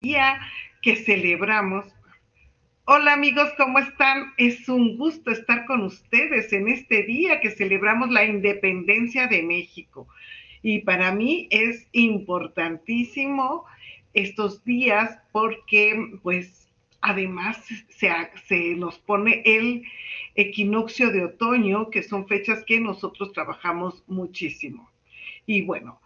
Día que celebramos. Hola amigos, ¿cómo están? Es un gusto estar con ustedes en este día que celebramos la independencia de México. Y para mí es importantísimo estos días porque pues además se, se nos pone el equinoccio de otoño, que son fechas que nosotros trabajamos muchísimo. Y bueno,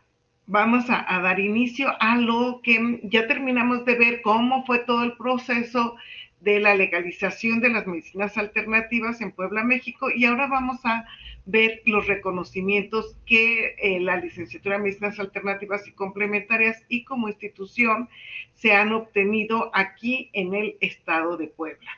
vamos a, dar inicio a lo que ya terminamos de ver cómo fue todo el proceso de la legalización de las medicinas alternativas en Puebla, México, y ahora vamos a ver los reconocimientos que eh, la licenciatura en medicinas alternativas y complementarias y como institución se han obtenido aquí en el estado de Puebla.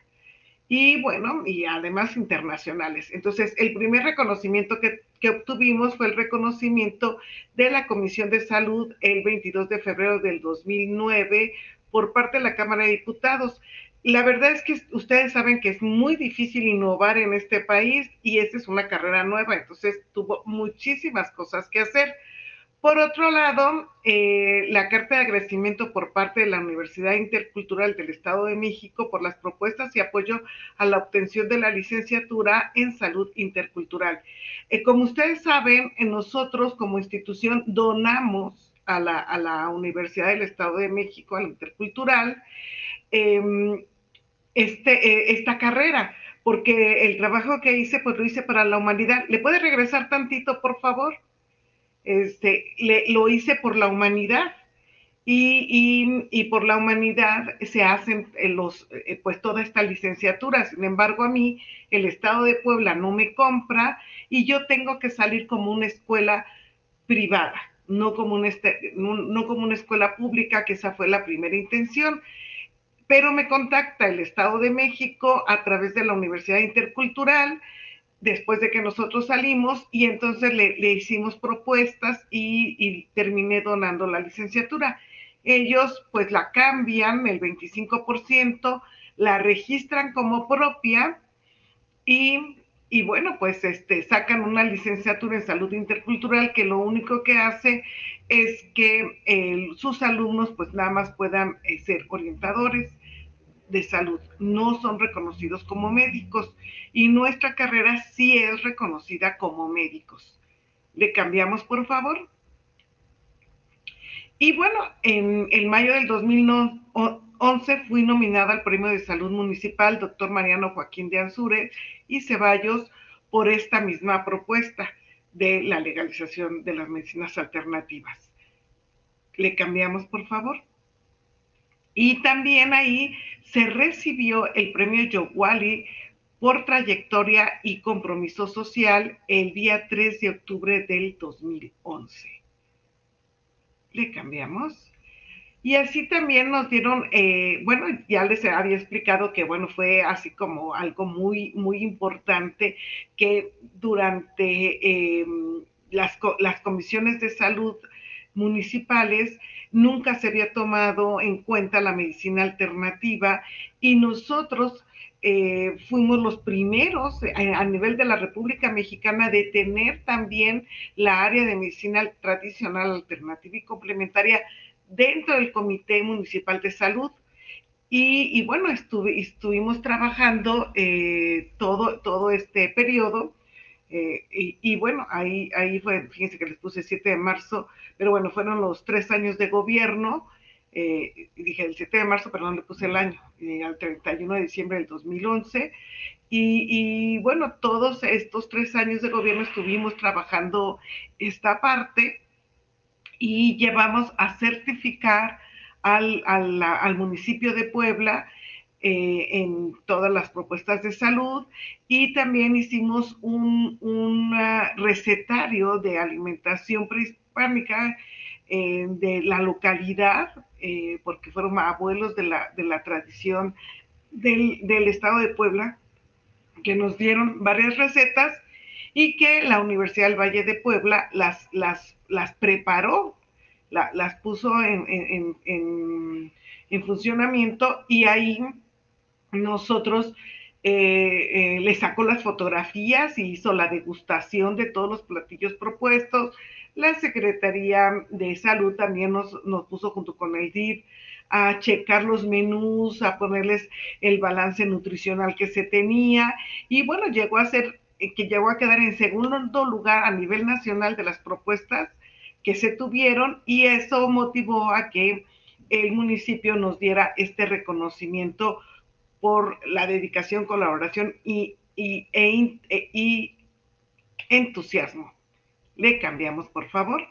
Y bueno, y además internacionales. Entonces, el primer reconocimiento que, que obtuvimos fue el reconocimiento de la Comisión de Salud el 22 de febrero del 2009 por parte de la Cámara de Diputados. La verdad es que ustedes saben que es muy difícil innovar en este país y esta es una carrera nueva, entonces tuvo muchísimas cosas que hacer. Por otro lado, eh, la carta de agradecimiento por parte de la Universidad Intercultural del Estado de México por las propuestas y apoyo a la obtención de la licenciatura en salud intercultural. Eh, como ustedes saben, nosotros como institución donamos a la, Universidad del Estado de México, a la Intercultural, eh, este, eh, esta carrera, porque el trabajo que hice, pues lo hice para la humanidad. ¿Le puede regresar tantito, por favor? Este, lo hice por la humanidad. Y, por la humanidad se hacen eh, los, eh, pues toda esta licenciatura. Sin embargo, a mí el Estado de Puebla no me compra y yo tengo que salir como una escuela privada, no como, un este, no como una escuela pública, que esa fue la primera intención pero me contacta el Estado de México a través de la Universidad Intercultural después de que nosotros salimos y entonces le, le hicimos propuestas y, terminé donando la licenciatura. Ellos pues la cambian el 25%, la registran como propia y, y bueno, pues este, sacan una licenciatura en salud intercultural que lo único que hace es que eh, sus alumnos pues nada más puedan eh, ser orientadores de salud, no son reconocidos como médicos y nuestra carrera sí es reconocida como médicos. ¿Le cambiamos, por favor? Y bueno, en, en mayo del 2011 fui nominada al Premio de Salud Municipal, doctor Mariano Joaquín de Ansure y Ceballos, por esta misma propuesta de la legalización de las medicinas alternativas. ¿Le cambiamos, por favor? Y también ahí se recibió el premio Yowali por trayectoria y compromiso social el día 3 de octubre del 2011. Le cambiamos. Y así también nos dieron, eh, bueno, ya les había explicado que, bueno, fue así como algo muy, muy importante que durante eh, las, las comisiones de salud municipales nunca se había tomado en cuenta la medicina alternativa y nosotros eh, fuimos los primeros a, eh, a nivel de la República Mexicana de tener también la área de medicina tradicional, alternativa y complementaria dentro del Comité Municipal de Salud. Y, y bueno, estuve, estuvimos trabajando eh, todo, todo este periodo. Eh, y, bueno, ahí, ahí fue, fíjense que les puse 7 de marzo, pero bueno, fueron los tres años de gobierno. Eh, dije el 7 de marzo, perdón, le puse el año, eh, al 31 de diciembre del 2011. Y, y, bueno, todos estos tres años de gobierno estuvimos trabajando esta parte y llevamos a certificar al, al, al municipio de Puebla eh, en todas las propuestas de salud y también hicimos un, un recetario de alimentación prehispánica eh, de la localidad, eh, porque fueron abuelos de la, de la tradición del, del, estado de Puebla, que nos dieron varias recetas y que la Universidad del Valle de Puebla las, las, las preparó, las puso en, en, en, en, funcionamiento y ahí nosotros eh, le sacó las fotografías y hizo la degustación de todos los platillos propuestos, la Secretaría de Salud también nos, puso junto con el DIP a checar los menús, a ponerles el balance nutricional que se tenía. Y bueno, llegó a ser eh, que llegó a quedar en segundo lugar a nivel nacional de las propuestas que se tuvieron y eso motivó a que el municipio nos diera este reconocimiento por la dedicación, colaboración e e, y entusiasmo. Le cambiamos, por favor.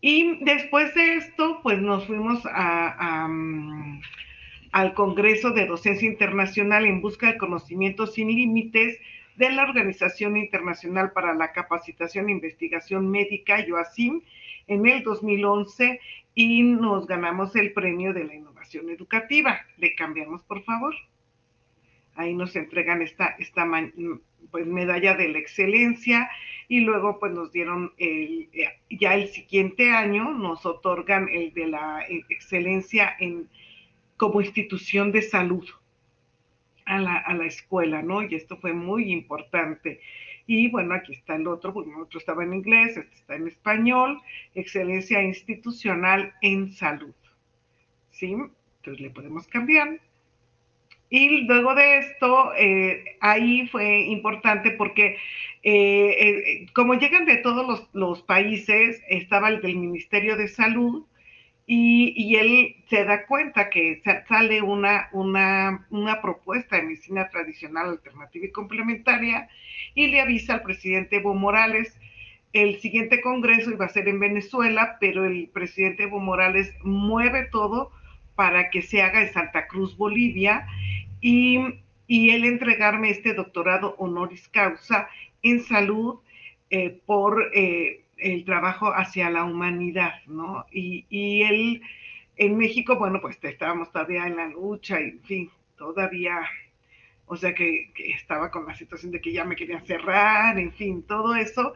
Y después de esto, pues nos fuimos mm, al Congreso de Docencia Internacional en busca de conocimientos sin límites de la Organización Internacional para la Capacitación e Investigación Médica, YOASIM, en el 2011 y nos ganamos el premio de la innovación educativa. Le cambiamos, por favor. Ahí nos entregan esta, esta pues medalla de la excelencia y luego pues nos dieron el, ya el siguiente año nos otorgan el de la excelencia en como institución de salud a la, a la escuela, ¿no? Y esto fue muy importante. Y bueno, aquí está el otro, porque otro estaba en inglés, este está en español, excelencia institucional en salud. ¿Sí? Entonces le podemos cambiar. Y luego de esto, eh, ahí fue importante porque eh, eh, como llegan de todos los, países, estaba el del Ministerio de Salud y, él se da cuenta que sale una, una, una, propuesta de medicina tradicional, alternativa y complementaria y le avisa al presidente Evo Morales. El siguiente congreso iba a ser en Venezuela, pero el presidente Evo Morales mueve todo para que se haga en Santa Cruz, Bolivia, y, y él entregarme este doctorado honoris causa en salud eh, por eh, el trabajo hacia la humanidad, ¿no? Y, y, él, en México, bueno, pues estábamos todavía en la lucha, y, en fin, todavía, o sea que, estaba con la situación de que ya me querían cerrar, en fin, todo eso,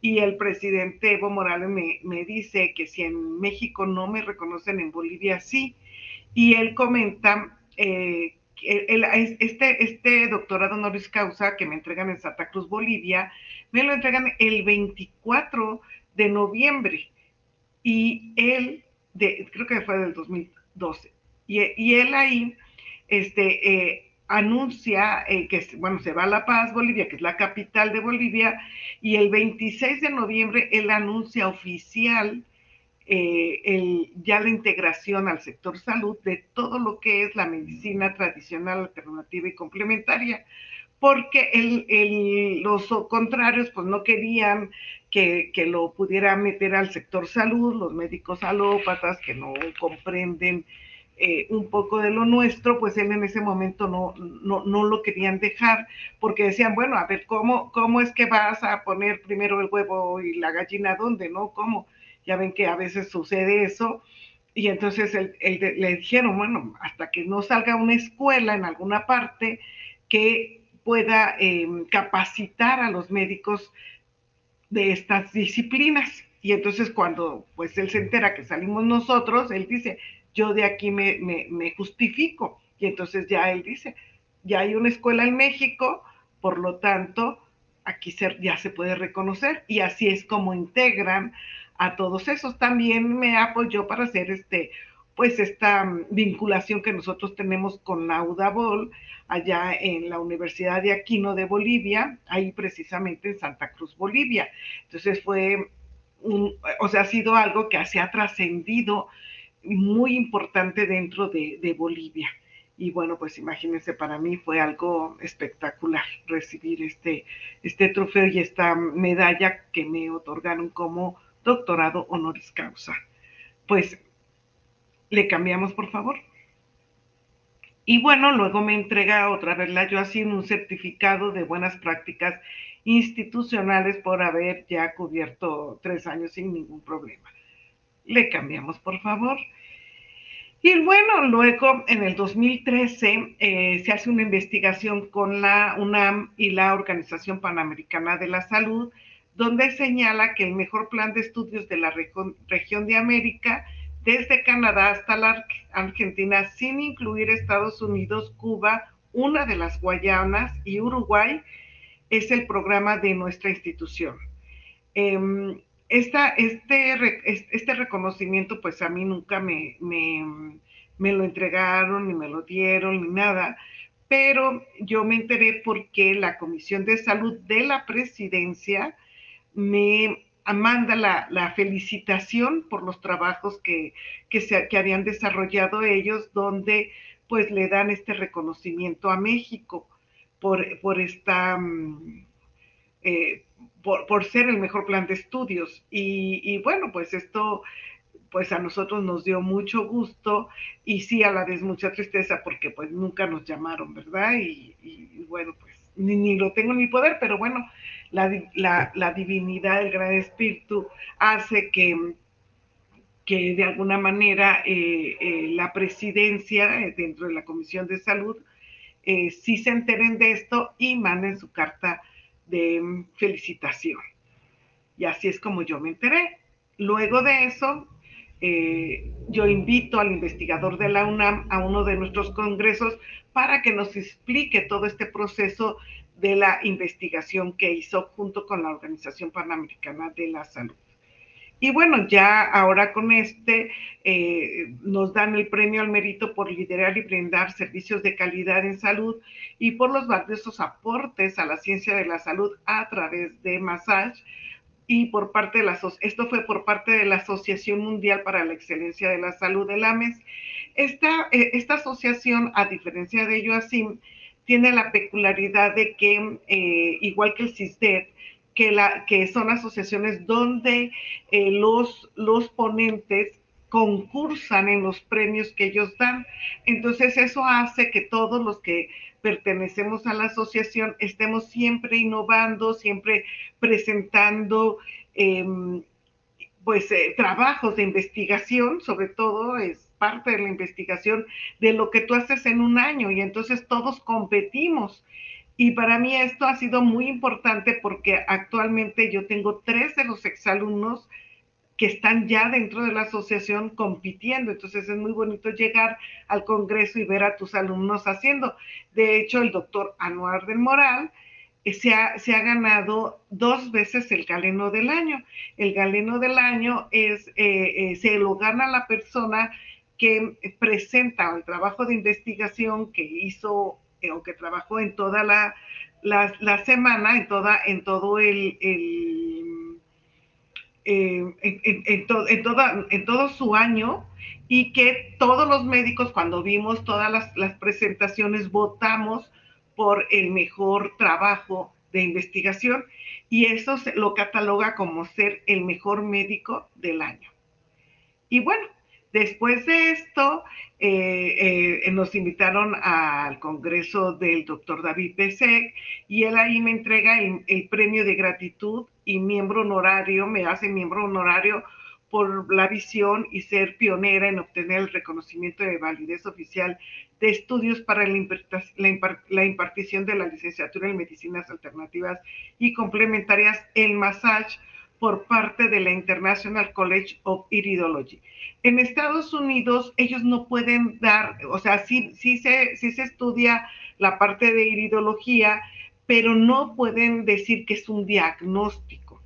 y el presidente Evo Morales me, me dice que si en México no me reconocen, en Bolivia sí, y él comenta eh, este, este doctorado honoris causa que me entregan en Santa Cruz, Bolivia, me lo entregan el 24 de noviembre. Y él, de, creo que fue del 2012, y, y él ahí este, eh, anuncia eh, que, bueno, se va a La Paz, Bolivia, que es la capital de Bolivia, y el 26 de noviembre él anuncia oficial eh, el, ya la integración al sector salud de todo lo que es la medicina tradicional, alternativa y complementaria, porque el, los contrarios pues no querían que, que, lo pudiera meter al sector salud, los médicos alópatas que no comprenden eh, un poco de lo nuestro, pues él en ese momento no, no, no, lo querían dejar, porque decían, bueno, a ver, ¿cómo, ¿cómo es que vas a poner primero el huevo y la gallina dónde, no? ¿Cómo? ya ven que a veces sucede eso, y entonces le dijeron, bueno, hasta que no salga una escuela en alguna parte que pueda em, capacitar a los médicos de estas disciplinas. Y entonces cuando pues él se entera que salimos nosotros, él dice, yo de aquí me, me justifico. Y entonces ya él dice, ya hay una escuela en México, por lo tanto, aquí ya se puede reconocer y así es como integran a todos esos. También me apoyó para hacer este, pues esta mm, vinculación que nosotros tenemos con la UDABOL allá en la Universidad de Aquino de Bolivia, ahí precisamente en Santa Cruz, Bolivia. Entonces fue, un, o sea, ha sido algo que se ha trascendido muy importante dentro de, de Bolivia. Y bueno, pues imagínense, para mí fue algo espectacular recibir este, este trofeo y esta medalla que me otorgaron como doctorado honoris causa. Pues le cambiamos, por favor. Y bueno, luego me entrega otra vez la yo así un certificado de buenas prácticas institucionales por haber ya cubierto tres años sin ningún problema. Le cambiamos, por favor. Y bueno, luego en el 2013 eh, se hace una investigación con la UNAM y la Organización Panamericana de la Salud, donde señala que el mejor plan de estudios de la región de América, desde Canadá hasta la Argentina, sin incluir Estados Unidos, Cuba, una de las Guayanas y Uruguay, es el programa de nuestra institución. Em, este, este reconocimiento, pues a mí nunca me, me, lo entregaron, ni me lo dieron, ni nada, pero yo me enteré porque la Comisión de Salud de la Presidencia me manda la, felicitación por los trabajos que, que, se, que habían desarrollado ellos, donde pues le dan este reconocimiento a México por, por esta... Mm, eh, por, ser el mejor plan de estudios. Y, bueno, pues esto pues a nosotros nos dio mucho gusto y sí a la vez mucha tristeza porque pues nunca nos llamaron, ¿verdad? Y, bueno, pues ni, lo tengo en mi poder, pero bueno, la, divinidad del Gran Espíritu hace que, que de alguna manera eh, eh, la presidencia eh, dentro de la Comisión de Salud sí se enteren de esto y manden su carta de felicitación. Y así es como yo me enteré. Luego de eso, yo invito al investigador de la UNAM a uno de nuestros congresos para que nos explique todo este proceso de la investigación que hizo junto con la Organización Panamericana de la Salud. Y bueno, ya ahora con este eh, nos dan el premio al mérito por liderar y brindar servicios de calidad en salud y por los valiosos aportes a la ciencia de la salud a través de Massage y por parte de la esto fue por parte de la Asociación Mundial para la Excelencia de la Salud del AMES. Esta, eh, esta asociación, a diferencia de así tiene la peculiaridad de que, eh, igual que el CISDET, que, la, que son asociaciones donde eh, los, los ponentes concursan en los premios que ellos dan. Entonces eso hace que todos los que pertenecemos a la asociación estemos siempre innovando, siempre presentando em, pues trabajos de investigación, sobre todo es parte de la investigación de lo que tú haces en un año y entonces todos competimos y para mí esto ha sido muy importante porque actualmente yo tengo tres de los exalumnos que están ya dentro de la asociación compitiendo. Entonces es muy bonito llegar al Congreso y ver a tus alumnos haciendo. De hecho, el doctor Anuar del Moral eh, se, ha, se ha, ganado dos veces el galeno del año. El galeno del año es, eh, eh, se lo gana la persona que presenta el trabajo de investigación que hizo eh, o que trabajó en toda la, la, semana, en, toda, en todo el, el eh, en, en, toda, en todo su año y que todos los médicos cuando vimos todas las, las presentaciones votamos por el mejor trabajo de investigación y eso se lo cataloga como ser el mejor médico del año. Y bueno, Después de esto, eh, eh, nos invitaron al congreso del doctor David Besek y él ahí me entrega el, premio de gratitud y miembro honorario, me hace miembro honorario por la visión y ser pionera en obtener el reconocimiento de validez oficial de estudios para la, impartición de la licenciatura en medicinas alternativas y complementarias en massage por parte de la International College of Iridology. En Estados Unidos ellos no pueden dar, o sea, sí, sí, se, sí se estudia la parte de iridología, pero no pueden decir que es un diagnóstico.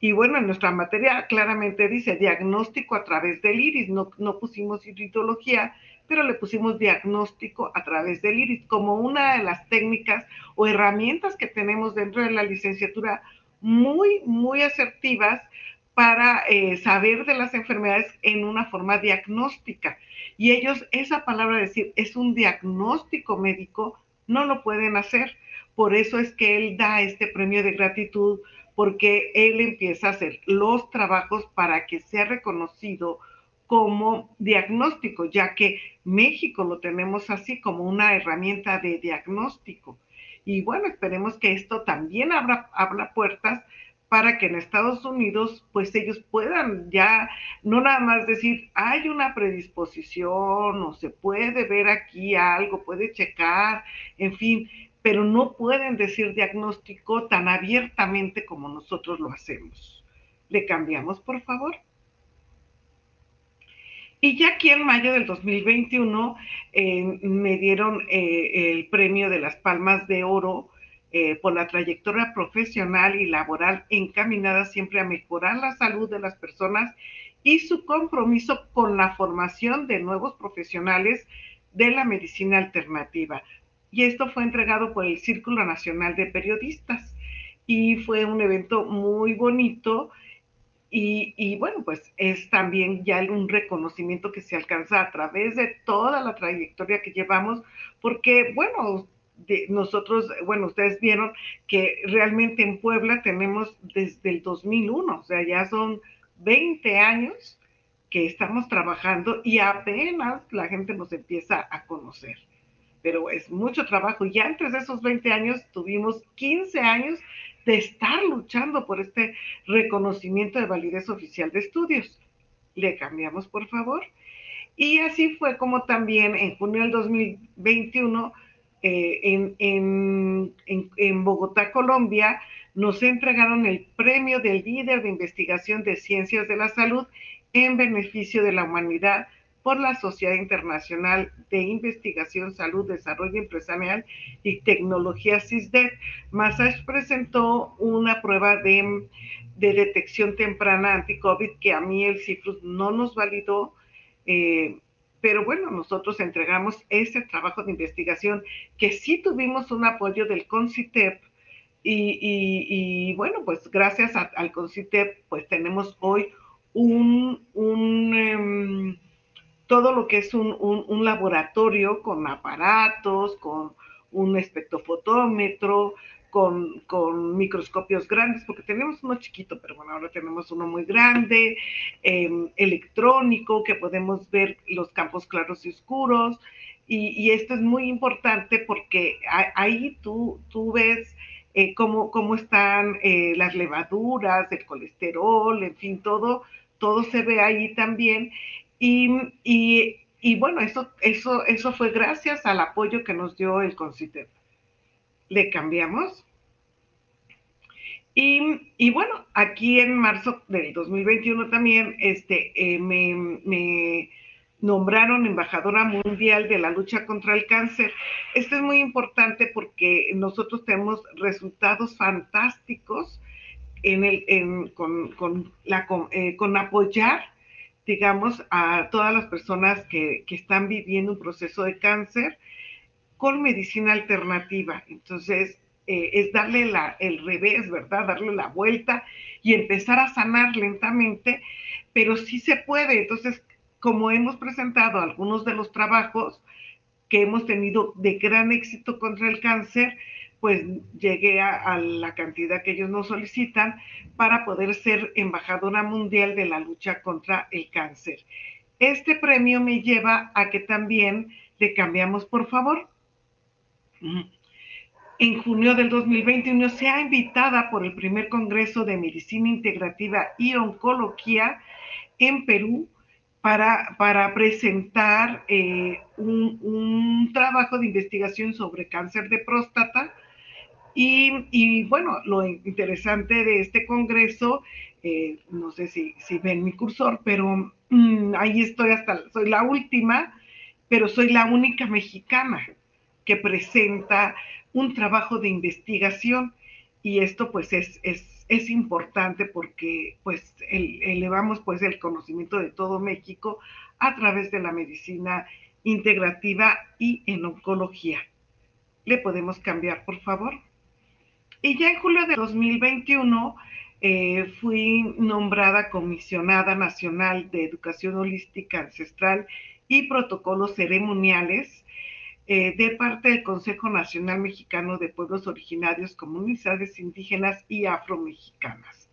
Y bueno, en nuestra materia claramente dice diagnóstico a través del iris, no, no pusimos iridología, pero le pusimos diagnóstico a través del iris como una de las técnicas o herramientas que tenemos dentro de la licenciatura muy, muy asertivas para eh, saber de las enfermedades en una forma diagnóstica. Y ellos, esa palabra decir, es un diagnóstico médico, no lo pueden hacer. Por eso es que él da este premio de gratitud, porque él empieza a hacer los trabajos para que sea reconocido como diagnóstico, ya que México lo tenemos así como una herramienta de diagnóstico. Y bueno, esperemos que esto también abra, abra puertas para que en Estados Unidos pues ellos puedan ya no nada más decir hay una predisposición o se puede ver aquí algo, puede checar, en fin, pero no pueden decir diagnóstico tan abiertamente como nosotros lo hacemos. ¿Le cambiamos, por favor? Y ya aquí en mayo del 2021 eh, me dieron eh, el premio de las Palmas de Oro eh, por la trayectoria profesional y laboral encaminada siempre a mejorar la salud de las personas y su compromiso con la formación de nuevos profesionales de la medicina alternativa. Y esto fue entregado por el Círculo Nacional de Periodistas y fue un evento muy bonito y, bueno, pues es también ya un reconocimiento que se alcanza a través de toda la trayectoria que llevamos, porque bueno, nosotros, bueno, ustedes vieron que realmente en Puebla tenemos desde el 2001, o sea, ya son 20 años que estamos trabajando y apenas la gente nos empieza a conocer. Pero es mucho trabajo y antes de esos 20 años tuvimos 15 años de estar luchando por este reconocimiento de validez oficial de estudios. Le cambiamos, por favor. Y así fue como también en junio del 2021, eh, en, en, en, Bogotá, Colombia, nos entregaron el premio del líder de investigación de ciencias de la salud en beneficio de la humanidad por la Sociedad Internacional de Investigación, Salud, Desarrollo Empresarial y Tecnología CISDET. Massage presentó una prueba de, detección temprana anti-COVID que a mí el CIFRUS no nos validó. Eh, pero bueno, nosotros entregamos ese trabajo de investigación que sí tuvimos un apoyo del CONCITEP y, bueno, pues gracias al CONCITEP pues tenemos hoy un, un em, todo lo que es un, laboratorio con aparatos, con un espectrofotómetro, con, microscopios grandes, porque tenemos uno chiquito, pero bueno, ahora tenemos uno muy grande, em, electrónico, que podemos ver los campos claros y oscuros. Y, esto es muy importante porque ahí tú, tú ves eh, cómo, cómo, están eh, las levaduras, el colesterol, en fin, todo, todo se ve ahí también. Y, bueno, eso, eso, eso fue gracias al apoyo que nos dio el CONCITEP. Le cambiamos. Y, bueno, aquí en marzo del 2021 también este, eh, me, me, nombraron embajadora mundial de la lucha contra el cáncer. Esto es muy importante porque nosotros tenemos resultados fantásticos en el, con, con, la, eh, con apoyar digamos, a todas las personas que, están viviendo un proceso de cáncer con medicina alternativa. Entonces, eh, es darle el revés, ¿verdad? Darle la vuelta y empezar a sanar lentamente, pero sí se puede. Entonces, como hemos presentado algunos de los trabajos que hemos tenido de gran éxito contra el cáncer, pues llegué a, la cantidad que ellos nos solicitan para poder ser embajadora mundial de la lucha contra el cáncer. Este premio me lleva a que también le cambiamos, por favor. En junio del 2021 ha invitada por el primer Congreso de Medicina Integrativa y Oncología en Perú para, para presentar eh, un, un trabajo de investigación sobre cáncer de próstata, y, bueno, lo interesante de este congreso, eh, no sé si, ven mi cursor, pero mm, ahí estoy hasta, soy la última, pero soy la única mexicana que presenta un trabajo de investigación y esto pues es, es, es importante porque pues elevamos pues el conocimiento de todo México a través de la medicina integrativa y en oncología. ¿Le podemos cambiar, por favor? Y ya en julio de 2021 eh, fui nombrada comisionada nacional de educación holística ancestral y protocolos ceremoniales eh, de parte del Consejo Nacional Mexicano de Pueblos Originarios, Comunidades Indígenas y Afromexicanas.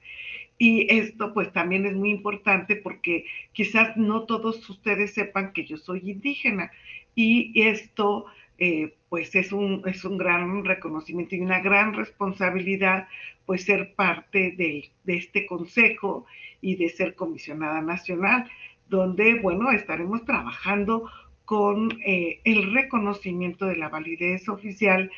Y esto pues también es muy importante porque quizás no todos ustedes sepan que yo soy indígena y esto eh, pues es un, es un gran reconocimiento y una gran responsabilidad pues ser parte de, de este consejo y de ser comisionada nacional, donde, bueno, estaremos trabajando con eh, el reconocimiento de la validez oficial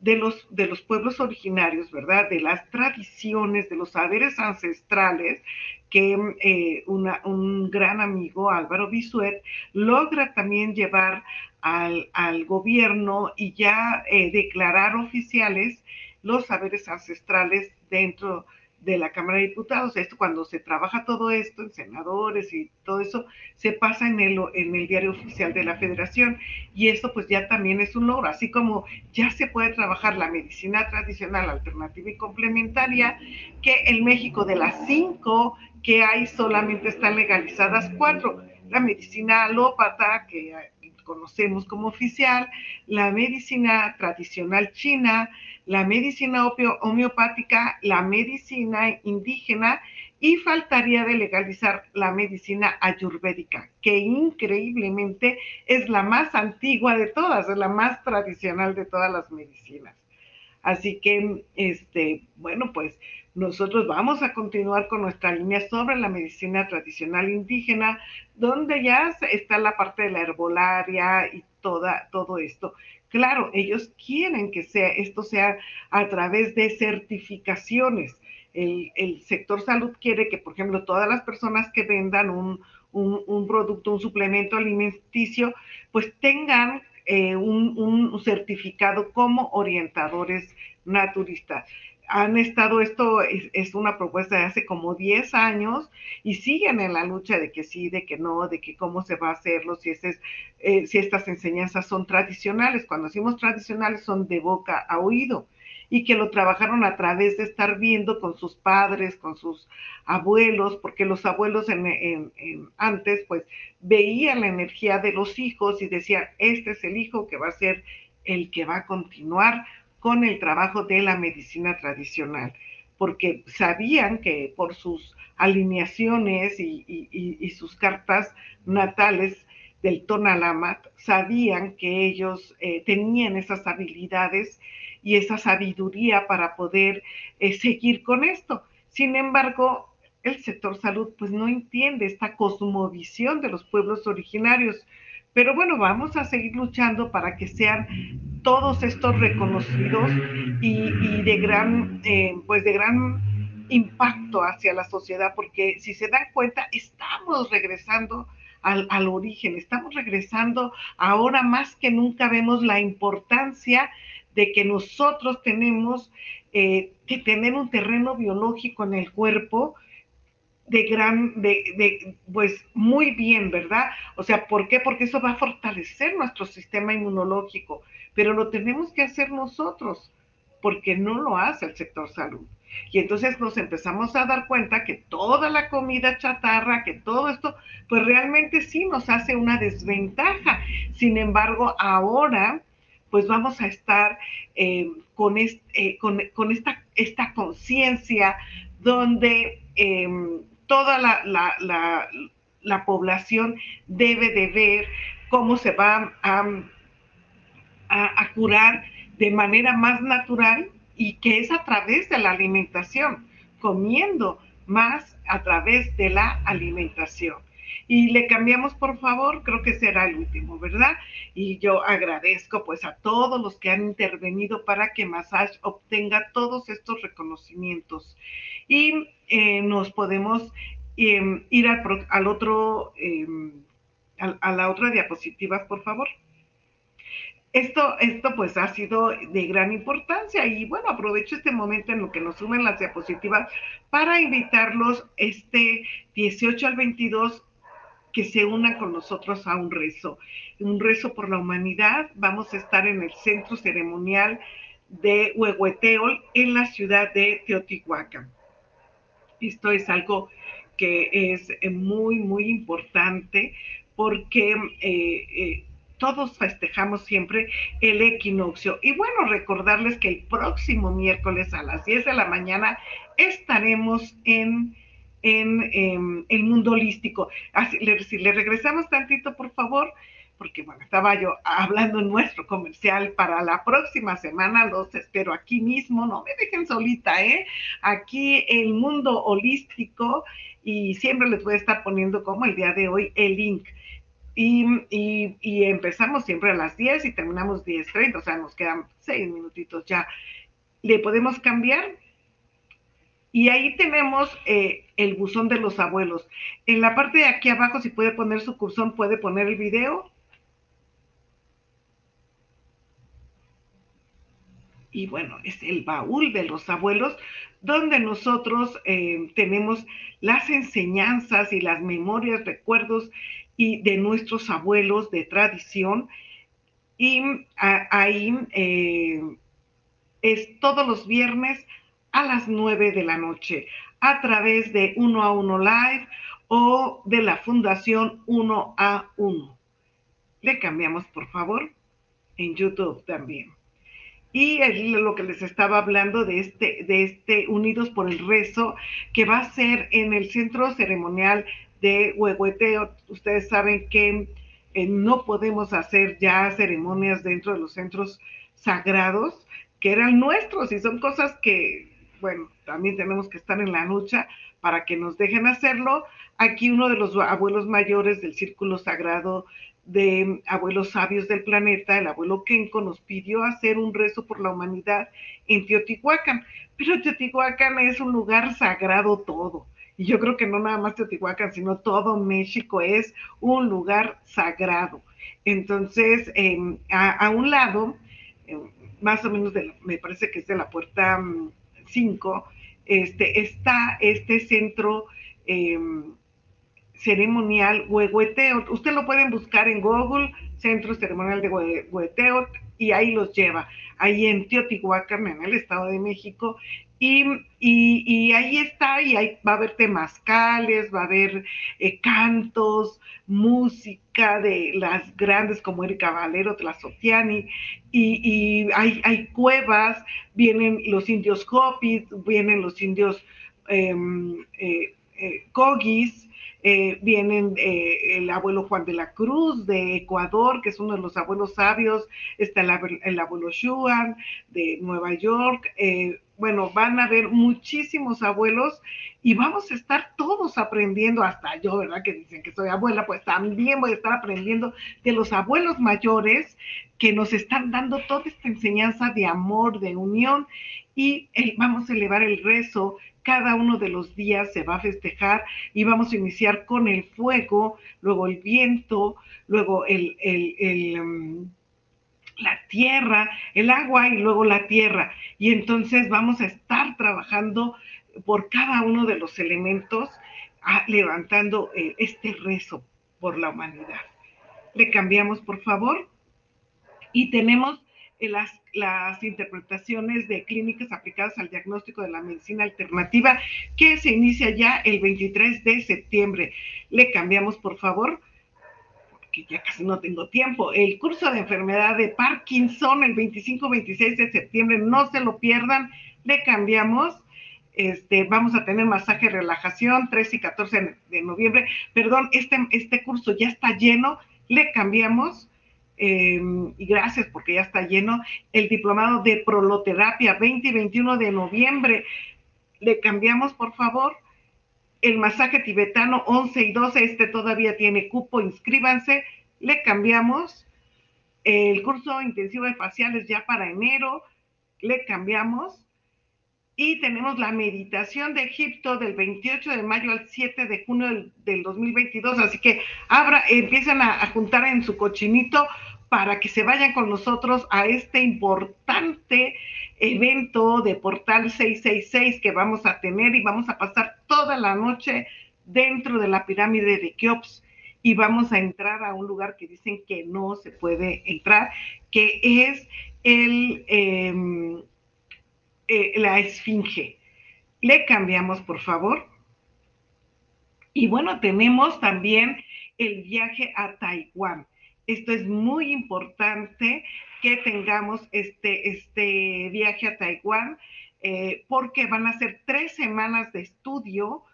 de los, de los pueblos originarios, ¿verdad? De las tradiciones, de los saberes ancestrales que eh, un gran amigo, Álvaro Bisuet, logra también llevar al, gobierno y ya eh, declarar oficiales los saberes ancestrales dentro de la Cámara de Diputados. Esto cuando se trabaja todo esto en senadores y todo eso, se pasa en el, en el diario oficial de la federación. Y esto pues ya también es un logro, así como ya se puede trabajar la medicina tradicional, alternativa y complementaria, que en México de las cinco que hay solamente están legalizadas cuatro. La medicina alópata, que conocemos como oficial, la medicina tradicional china, la medicina homeopática, la medicina indígena y faltaría de legalizar la medicina ayurvédica, que increíblemente es la más antigua de todas, es la más tradicional de todas las medicinas. Así que, este, bueno, pues nosotros vamos a continuar con nuestra línea sobre la medicina tradicional indígena, donde ya está la parte de la herbolaria y toda, todo esto. Claro, ellos quieren que sea, esto sea a través de certificaciones. El, sector salud quiere que, por ejemplo, todas las personas que vendan un, producto, un suplemento alimenticio, pues tengan eh, un, un, certificado como orientadores naturistas han estado, esto es, una propuesta de hace como 10 años y siguen en la lucha de que sí, de que no, de que cómo se va a hacerlo, si, es, eh, si estas enseñanzas son tradicionales. Cuando decimos tradicionales son de boca a oído y que lo trabajaron a través de estar viendo con sus padres, con sus abuelos, porque los abuelos en, antes pues veían la energía de los hijos y decían, este es el hijo que va a ser el que va a continuar con el trabajo de la medicina tradicional, porque sabían que por sus alineaciones y, sus cartas natales del Tonalamat, sabían que ellos eh, tenían esas habilidades y esa sabiduría para poder eh, seguir con esto. Sin embargo, el sector salud pues no entiende esta cosmovisión de los pueblos originarios. Pero bueno, vamos a seguir luchando para que sean todos estos reconocidos y, de gran, eh, pues de gran impacto hacia la sociedad, porque si se dan cuenta, estamos regresando al, origen, estamos regresando, ahora más que nunca vemos la importancia de que nosotros tenemos eh, que tener un terreno biológico en el cuerpo de gran, de, de, pues muy bien, ¿verdad? O sea, ¿por qué? Porque eso va a fortalecer nuestro sistema inmunológico, pero lo tenemos que hacer nosotros, porque no lo hace el sector salud. Y entonces nos empezamos a dar cuenta que toda la comida chatarra, que todo esto, pues realmente sí nos hace una desventaja. Sin embargo, ahora, pues vamos a estar eh, con, eh, con, con, esta, esta conciencia donde em, toda la, población debe de ver cómo se va a, a, curar de manera más natural y que es a través de la alimentación, comiendo más a través de la alimentación. Y le cambiamos, por favor, creo que será el último, ¿verdad? Y yo agradezco pues a todos los que han intervenido para que Massage obtenga todos estos reconocimientos y eh, nos podemos em, ir al, otro, em, a, la otra diapositiva, por favor. Esto, esto pues ha sido de gran importancia y bueno, aprovecho este momento en lo que nos sumen las diapositivas para invitarlos este 18 al 22 que se unan con nosotros a un rezo, un rezo por la humanidad. Vamos a estar en el centro ceremonial de Huehueteol en la ciudad de Teotihuacán. Esto es algo que es eh, muy, muy importante porque eh, eh, todos festejamos siempre el equinoccio. Y bueno, recordarles que el próximo miércoles a las 10 de la mañana estaremos en, en, em, el mundo holístico. Así, si le regresamos tantito, por favor, porque bueno, estaba yo hablando en nuestro comercial para la próxima semana, los espero aquí mismo, no me dejen solita, ¿eh? Aquí el mundo holístico y siempre les voy a estar poniendo como el día de hoy el link. Y, y, empezamos siempre a las 10 y terminamos 10.30, o sea, nos quedan 6 minutitos ya. Le podemos cambiar y ahí tenemos eh, el buzón de los abuelos. En la parte de aquí abajo, si puede poner su cursor, puede poner el video. Y bueno, es el baúl de los abuelos, donde nosotros eh, tenemos las enseñanzas y las memorias, recuerdos y de nuestros abuelos de tradición. Y ahí eh, es todos los viernes a las 9 de la noche a través de Uno a Uno Live o de la Fundación Uno a Uno. Le cambiamos, por favor, en YouTube también. Y lo que les estaba hablando de este, de este Unidos por el Rezo, que va a ser en el centro ceremonial de Huehueteo. Ustedes saben que eh, no podemos hacer ya ceremonias dentro de los centros sagrados, que eran nuestros, y son cosas que bueno, también tenemos que estar en la lucha para que nos dejen hacerlo. Aquí uno de los abuelos mayores del círculo sagrado de abuelos sabios del planeta, el abuelo Kenko, nos pidió hacer un rezo por la humanidad en Teotihuacán. Pero Teotihuacán es un lugar sagrado todo. Y yo creo que no nada más Teotihuacán, sino todo México es un lugar sagrado. Entonces, em, a, un lado, em, más o menos, me parece que es de la puerta mm, 5, este, está este centro em, ceremonial Huehueteot. Usted lo pueden buscar en Google, Centro Ceremonial de Huehueteot, y ahí los lleva, ahí en Teotihuacán, en el Estado de México, y, ahí está, y ahí va a haber temazcales, va a haber eh, cantos, música de las grandes como Erika Valero, Tlazotiani, y, y hay, hay, cuevas, vienen los indios Hopis, vienen los indios eh, eh, eh Cogis, eh, vienen eh, el abuelo Juan de la Cruz de Ecuador, que es uno de los abuelos sabios, está el, abuelo Xuan de Nueva York, eh, bueno, van a haber muchísimos abuelos y vamos a estar todos aprendiendo, hasta yo, ¿verdad? Que dicen que soy abuela, pues también voy a estar aprendiendo de los abuelos mayores que nos están dando toda esta enseñanza de amor, de unión. Y vamos a elevar el rezo cada uno de los días se va a festejar y vamos a iniciar con el fuego, luego el viento, luego el, mm, la tierra, el agua y luego la tierra. Y entonces vamos a estar trabajando por cada uno de los elementos, ah, levantando eh, este rezo por la humanidad. Le cambiamos, por favor. Y tenemos las, las interpretaciones de clínicas aplicadas al diagnóstico de la medicina alternativa que se inicia ya el 23 de septiembre. Le cambiamos, por favor, porque ya casi no tengo tiempo. El curso de enfermedad de Parkinson el 25-26 de septiembre, no se lo pierdan. Le cambiamos. Este, vamos a tener masaje relajación 13 y 14 de noviembre. Perdón, este, este curso ya está lleno. Le cambiamos Em, y gracias porque ya está lleno, el diplomado de proloterapia 20 y 21 de noviembre. Le cambiamos, por favor, el masaje tibetano 11 y 12, este todavía tiene cupo, inscríbanse. Le cambiamos el curso intensivo de faciales ya para enero, le cambiamos. Y tenemos la meditación de Egipto del 28 de mayo al 7 de junio del, 2022. Así que abra, empiezan a, juntar en su cochinito para que se vayan con nosotros a este importante evento de Portal 666 que vamos a tener y vamos a pasar toda la noche dentro de la pirámide de Keops y vamos a entrar a un lugar que dicen que no se puede entrar, que es el, em, eh, la Esfinge. Le cambiamos, por favor. Y bueno, tenemos también el viaje a Taiwán. Esto es muy importante que tengamos este, este viaje a Taiwán, eh, porque van a ser tres semanas de estudio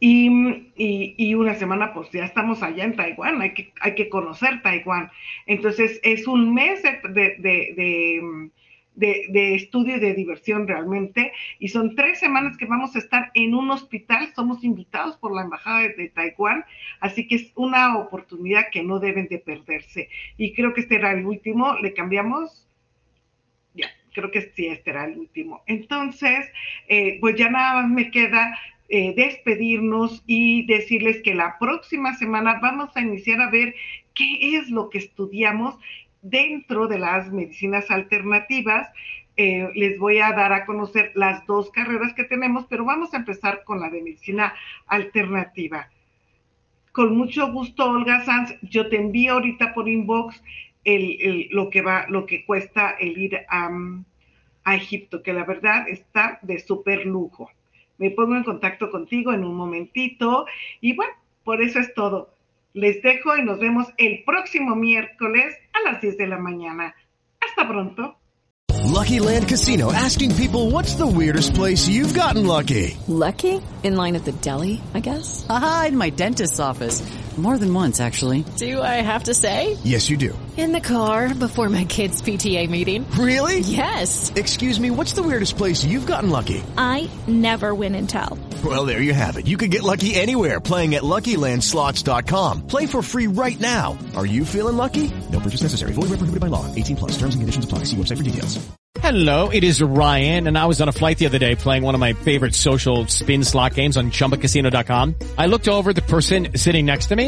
Y, y, una semana, pues ya estamos allá en Taiwán, hay que, hay que conocer Taiwán. Entonces, es un mes de, estudio y de diversión realmente. Y son tres semanas que vamos a estar en un hospital. Somos invitados por la Embajada de, Taiwán, así que es una oportunidad que no deben de perderse. Y creo que este era el último. ¿Le cambiamos? Ya, creo que sí, este era el último. Entonces, eh, pues ya nada más me queda eh, despedirnos y decirles que la próxima semana vamos a iniciar a ver qué es lo que estudiamos dentro de las medicinas alternativas. Eh, les voy a dar a conocer las dos carreras que tenemos, pero vamos a empezar con la de medicina alternativa. Con mucho gusto, Olga Sanz, yo te envío ahorita por inbox lo, que va, lo que cuesta el ir a, a Egipto, que la verdad está de súper lujo me pongo en contacto contigo en un momentito. Y bueno, por eso es todo. Les dejo y nos vemos el próximo miércoles a las 10 de la mañana. Hasta pronto. Lucky Land Casino asking people what's the weirdest place you've gotten lucky. Lucky? In line at the deli, I guess. Aha, in my dentist's office. More than once, actually. Do I have to say? Yes, you do. In the car before my kids' PTA meeting. Really? Yes. Excuse me, what's the weirdest place you've gotten lucky? I never win and tell. Well, there you have it. You can get lucky anywhere playing at LuckyLandSlots.com. Play for free right now. Are you feeling lucky? No purchase necessary. Void where prohibited by law. 18 plus. Terms and conditions apply. See website for details. Hello, it is Ryan, and I was on a flight the other day playing one of my favorite social spin slot games on ChumbaCasino.com. I looked over the person sitting next to me,